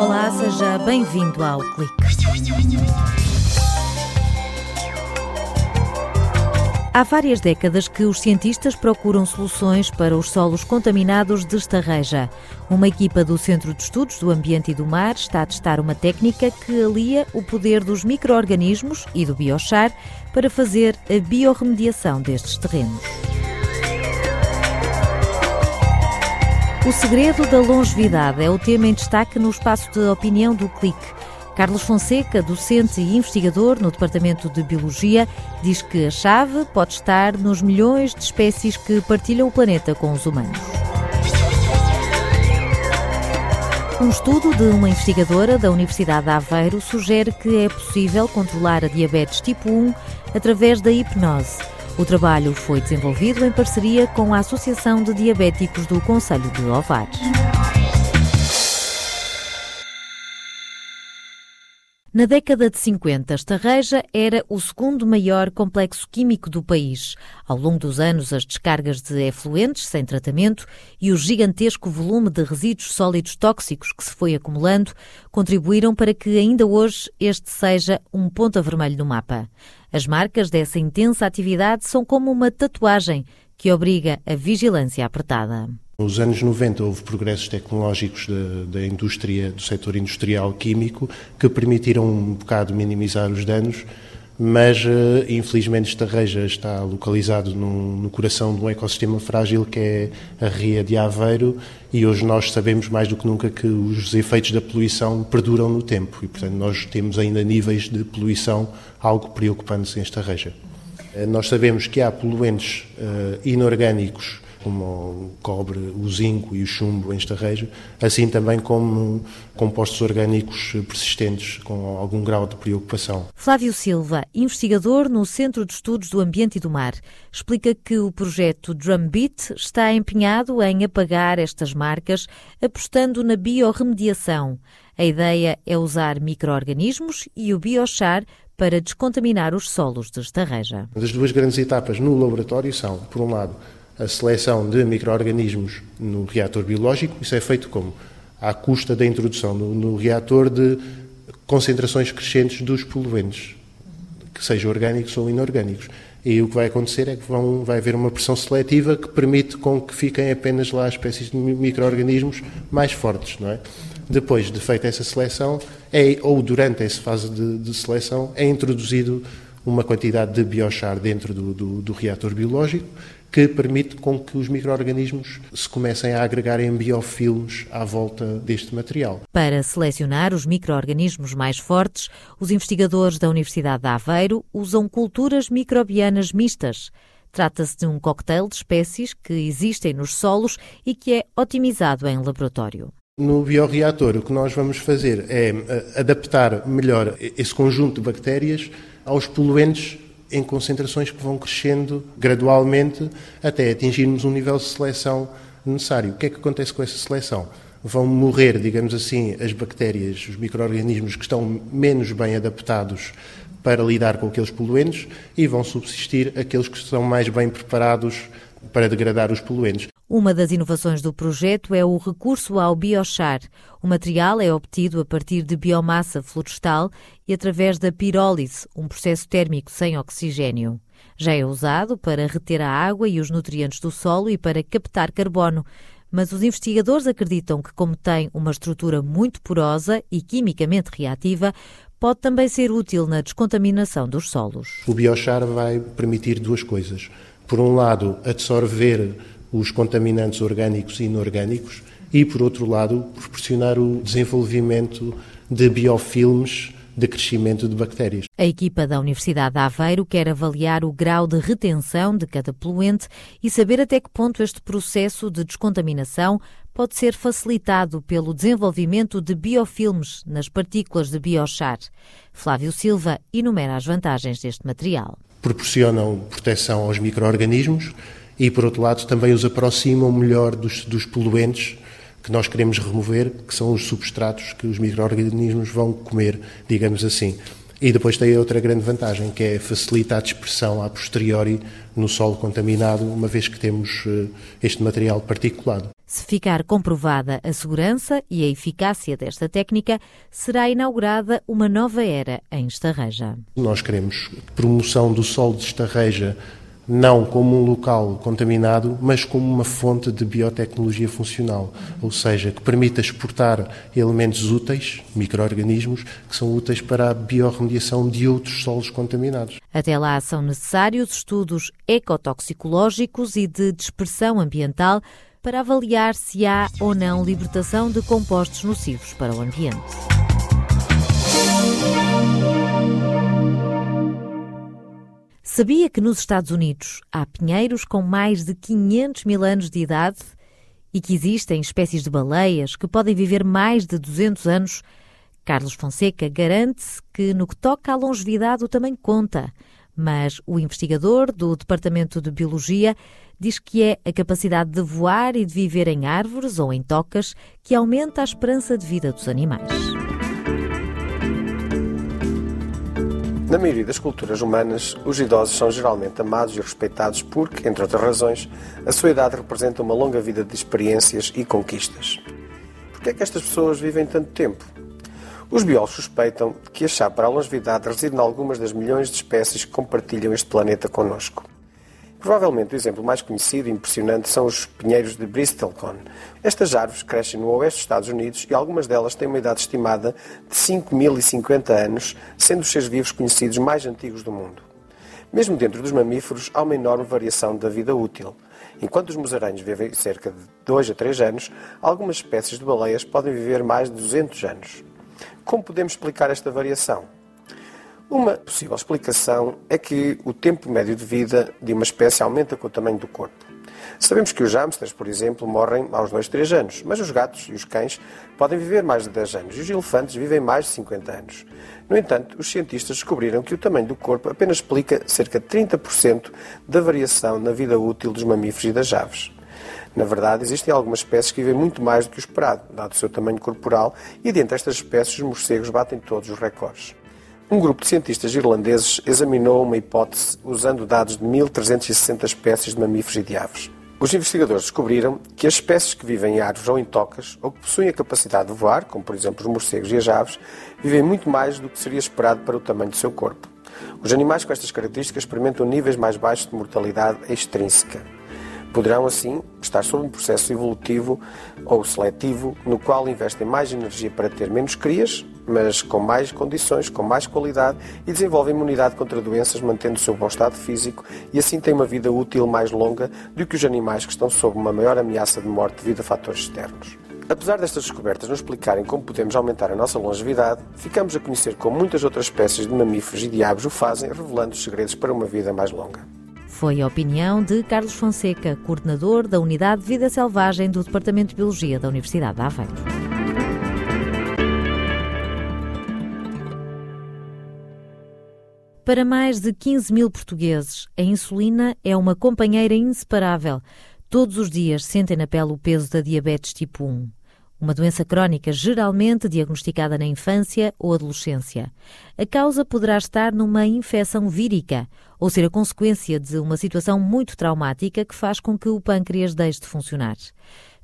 Olá, seja bem-vindo ao Clique. Há várias décadas que os cientistas procuram soluções para os solos contaminados de estarreja. Uma equipa do Centro de Estudos do Ambiente e do Mar está a testar uma técnica que alia o poder dos micro-organismos e do biochar para fazer a biorremediação destes terrenos. O segredo da longevidade é o tema em destaque no espaço de opinião do Clique. Carlos Fonseca, docente e investigador no Departamento de Biologia, diz que a chave pode estar nos milhões de espécies que partilham o planeta com os humanos. Um estudo de uma investigadora da Universidade de Aveiro sugere que é possível controlar a diabetes tipo 1 através da hipnose. O trabalho foi desenvolvido em parceria com a Associação de Diabéticos do Conselho de Ovares. Na década de 50, Estarreja era o segundo maior complexo químico do país. Ao longo dos anos, as descargas de efluentes sem tratamento e o gigantesco volume de resíduos sólidos tóxicos que se foi acumulando contribuíram para que ainda hoje este seja um ponto a vermelho no mapa. As marcas dessa intensa atividade são como uma tatuagem que obriga a vigilância apertada. Nos anos 90 houve progressos tecnológicos da, da, indústria, do setor industrial químico, que permitiram um bocado minimizar os danos, mas eh, infelizmente esta reja está localizado no, no coração de um ecossistema frágil que é a Ria de Aveiro e hoje nós sabemos mais do que nunca que os efeitos da poluição perduram no tempo e portanto nós temos ainda níveis de poluição algo preocupantes em esta reja. Eh, nós sabemos que há poluentes uh, inorgânicos como o cobre, o zinco e o chumbo em estarrejo, assim também como compostos orgânicos persistentes com algum grau de preocupação. Flávio Silva, investigador no Centro de Estudos do Ambiente e do Mar, explica que o projeto Drumbeat está empenhado em apagar estas marcas, apostando na biorremediação. A ideia é usar micro-organismos e o biochar para descontaminar os solos de estarreja. As duas grandes etapas no laboratório são, por um lado, a seleção de micro-organismos no reator biológico. Isso é feito como? À custa da introdução no, no reator de concentrações crescentes dos poluentes, que sejam orgânicos ou inorgânicos. E o que vai acontecer é que vão, vai haver uma pressão seletiva que permite com que fiquem apenas lá espécies de micro-organismos mais fortes, não é? Depois de feita essa seleção, é, ou durante essa fase de, de seleção, é introduzido uma quantidade de biochar dentro do, do, do reator biológico que permite com que os micro-organismos se comecem a agregar em biofilmes à volta deste material. Para selecionar os micro-organismos mais fortes, os investigadores da Universidade de Aveiro usam culturas microbianas mistas. Trata-se de um coquetel de espécies que existem nos solos e que é otimizado em laboratório. No bioreator, o que nós vamos fazer é eh, adaptar melhor esse conjunto de bactérias aos poluentes em concentrações que vão crescendo gradualmente até atingirmos um nível de seleção necessário. O que é que acontece com essa seleção? Vão morrer, digamos assim, as bactérias, os micro-organismos que estão menos bem adaptados para lidar com aqueles poluentes e vão subsistir aqueles que estão mais bem preparados para degradar os poluentes. Uma das inovações do projeto é o recurso ao biochar. O material é obtido a partir de biomassa florestal e através da pirólise, um processo térmico sem oxigênio. Já é usado para reter a água e os nutrientes do solo e para captar carbono, mas os investigadores acreditam que, como tem uma estrutura muito porosa e quimicamente reativa, pode também ser útil na descontaminação dos solos. O biochar vai permitir duas coisas. Por um lado, absorver os contaminantes orgânicos e inorgânicos e, por outro lado, proporcionar o desenvolvimento de biofilmes de crescimento de bactérias. A equipa da Universidade de Aveiro quer avaliar o grau de retenção de cada poluente e saber até que ponto este processo de descontaminação pode ser facilitado pelo desenvolvimento de biofilmes nas partículas de biochar. Flávio Silva enumera as vantagens deste material. Proporcionam proteção aos micro-organismos, e, por outro lado, também os aproximam melhor dos, dos poluentes que nós queremos remover, que são os substratos que os micro-organismos vão comer, digamos assim. E depois tem outra grande vantagem, que é facilitar a dispersão a posteriori no solo contaminado, uma vez que temos eh, este material particulado. Se ficar comprovada a segurança e a eficácia desta técnica, será inaugurada uma nova era em Estarreja. Nós queremos promoção do solo de Estarreja não como um local contaminado, mas como uma fonte de biotecnologia funcional, ou seja, que permita exportar elementos úteis, micro-organismos, que são úteis para a biorremediação de outros solos contaminados. Até lá são necessários estudos ecotoxicológicos e de dispersão ambiental para avaliar se há ou não libertação de compostos nocivos para o ambiente. Sabia que nos Estados Unidos há pinheiros com mais de 500 mil anos de idade e que existem espécies de baleias que podem viver mais de 200 anos? Carlos Fonseca garante-se que no que toca à longevidade o também conta, mas o investigador do Departamento de Biologia diz que é a capacidade de voar e de viver em árvores ou em tocas que aumenta a esperança de vida dos animais. Na maioria das culturas humanas, os idosos são geralmente amados e respeitados porque, entre outras razões, a sua idade representa uma longa vida de experiências e conquistas. Por que é que estas pessoas vivem tanto tempo? Os biólogos suspeitam que a para a longevidade reside em algumas das milhões de espécies que compartilham este planeta connosco. Provavelmente o exemplo mais conhecido e impressionante ssão os pinheiros de Bristlecone. Estas árvores crescem no oeste dos Estados Unidos e algumas delas têm uma idade estimada de 5.050 anos, sendo os seres vivos conhecidos mais antigos do mundo. Mesmo dentro dos mamíferos, há uma enorme variação da vida útil. Enquanto os musarães vivem cerca de 2 a 3 anos, algumas espécies de baleias podem viver mais de 200 anos. Como podemos explicar esta variação? Uma possível explicação é que o tempo médio de vida de uma espécie aumenta com o tamanho do corpo. Sabemos que os hamsters, por exemplo, morrem aos 2, 3 anos, mas os gatos e os cães podem viver mais de 10 anos e os elefantes vivem mais de 50 anos. No entanto, os cientistas descobriram que o tamanho do corpo apenas explica cerca de 30% da variação na vida útil dos mamíferos e das aves. Na verdade, existem algumas espécies que vivem muito mais do que o esperado, dado o seu tamanho corporal, e dentre estas espécies os morcegos batem todos os recordes. Um grupo de cientistas irlandeses examinou uma hipótese usando dados de 1.360 espécies de mamíferos e de aves. Os investigadores descobriram que as espécies que vivem em árvores ou em tocas, ou que possuem a capacidade de voar, como por exemplo os morcegos e as aves, vivem muito mais do que seria esperado para o tamanho do seu corpo. Os animais com estas características experimentam níveis mais baixos de mortalidade extrínseca. Poderão, assim, estar sob um processo evolutivo ou seletivo no qual investem mais energia para ter menos crias, mas com mais condições, com mais qualidade e desenvolvem imunidade contra doenças, mantendo o seu bom estado físico e assim têm uma vida útil mais longa do que os animais que estão sob uma maior ameaça de morte devido a fatores externos. Apesar destas descobertas nos explicarem como podemos aumentar a nossa longevidade, ficamos a conhecer como muitas outras espécies de mamíferos e de aves o fazem, revelando os segredos para uma vida mais longa. Foi a opinião de Carlos Fonseca, coordenador da Unidade de Vida Selvagem do Departamento de Biologia da Universidade de Aveiro. Para mais de 15 mil portugueses, a insulina é uma companheira inseparável. Todos os dias sentem na pele o peso da diabetes tipo 1 uma doença crónica geralmente diagnosticada na infância ou adolescência. A causa poderá estar numa infecção vírica ou ser a consequência de uma situação muito traumática que faz com que o pâncreas deixe de funcionar.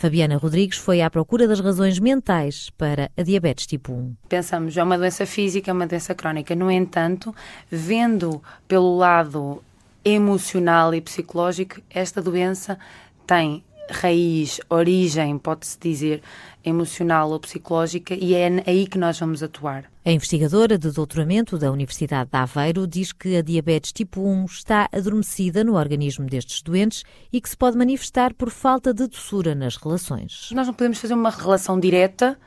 Fabiana Rodrigues foi à procura das razões mentais para a diabetes tipo 1. Pensamos, é uma doença física, é uma doença crónica. No entanto, vendo pelo lado emocional e psicológico, esta doença tem raiz, origem, pode-se dizer, emocional ou psicológica, e é aí que nós vamos atuar. A investigadora de doutoramento da Universidade de Aveiro diz que a diabetes tipo 1 está adormecida no organismo destes doentes e que se pode manifestar por falta de doçura nas relações. Nós não podemos fazer uma relação direta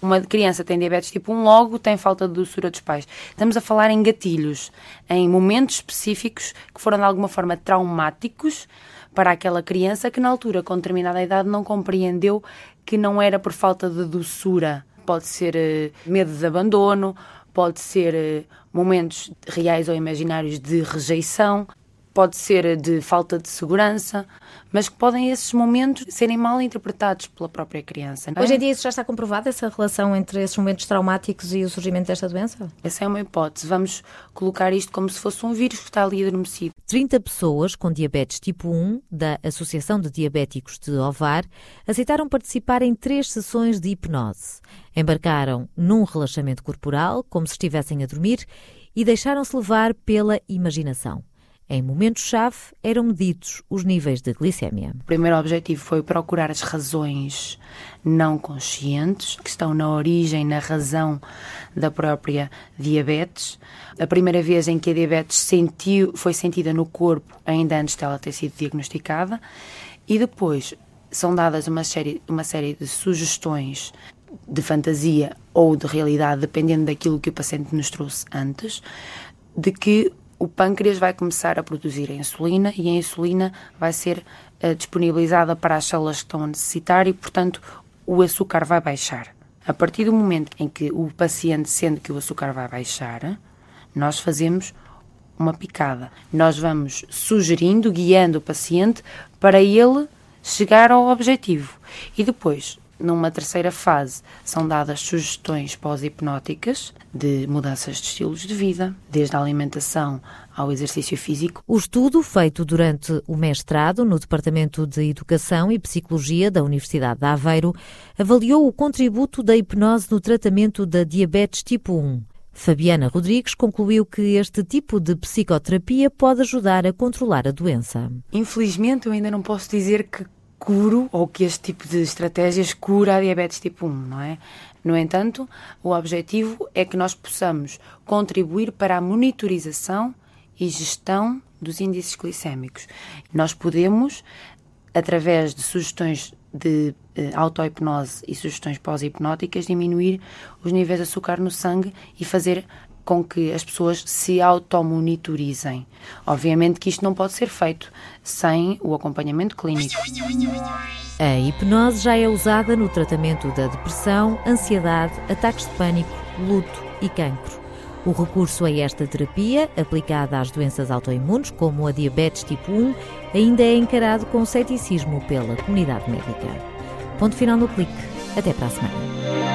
uma criança tem diabetes tipo 1, logo tem falta de doçura dos pais. Estamos a falar em gatilhos, em momentos específicos que foram de alguma forma traumáticos para aquela criança que na altura, com determinada idade, não compreendeu que não era por falta de doçura. Pode ser uh, medo de abandono, pode ser uh, momentos reais ou imaginários de rejeição, pode ser de falta de segurança, mas que podem esses momentos serem mal interpretados pela própria criança. É? Hoje em dia isso já está comprovado, essa relação entre esses momentos traumáticos e o surgimento desta doença? Essa é uma hipótese. Vamos colocar isto como se fosse um vírus que está ali adormecido. 30 pessoas com diabetes tipo 1 da Associação de Diabéticos de Ovar aceitaram participar em três sessões de hipnose. Embarcaram num relaxamento corporal, como se estivessem a dormir, e deixaram-se levar pela imaginação. Em momentos-chave eram medidos os níveis de glicémia. O primeiro objetivo foi procurar as razões não conscientes que estão na origem, na razão da própria diabetes. A primeira vez em que a diabetes sentiu, foi sentida no corpo, ainda antes dela ter sido diagnosticada, e depois são dadas uma série, uma série de sugestões de fantasia ou de realidade, dependendo daquilo que o paciente nos trouxe antes, de que o pâncreas vai começar a produzir a insulina e a insulina vai ser uh, disponibilizada para as células que estão a necessitar e, portanto, o açúcar vai baixar. A partir do momento em que o paciente sente que o açúcar vai baixar, nós fazemos uma picada. Nós vamos sugerindo, guiando o paciente para ele chegar ao objetivo. E depois, numa terceira fase, são dadas sugestões pós-hipnóticas de mudanças de estilos de vida, desde a alimentação ao exercício físico. O estudo, feito durante o mestrado no Departamento de Educação e Psicologia da Universidade de Aveiro, avaliou o contributo da hipnose no tratamento da diabetes tipo 1. Fabiana Rodrigues concluiu que este tipo de psicoterapia pode ajudar a controlar a doença. Infelizmente, eu ainda não posso dizer que curo ou que este tipo de estratégias cura a diabetes tipo 1, não é? No entanto, o objetivo é que nós possamos contribuir para a monitorização e gestão dos índices glicémicos. Nós podemos, através de sugestões de eh, auto-hipnose e sugestões pós-hipnóticas, diminuir os níveis de açúcar no sangue e fazer com que as pessoas se automonitorizem. Obviamente que isto não pode ser feito sem o acompanhamento clínico. A hipnose já é usada no tratamento da depressão, ansiedade, ataques de pânico, luto e cancro. O recurso a esta terapia, aplicada às doenças autoimunes, como a diabetes tipo 1, ainda é encarado com ceticismo pela comunidade médica. Ponto final no clique. Até para a semana.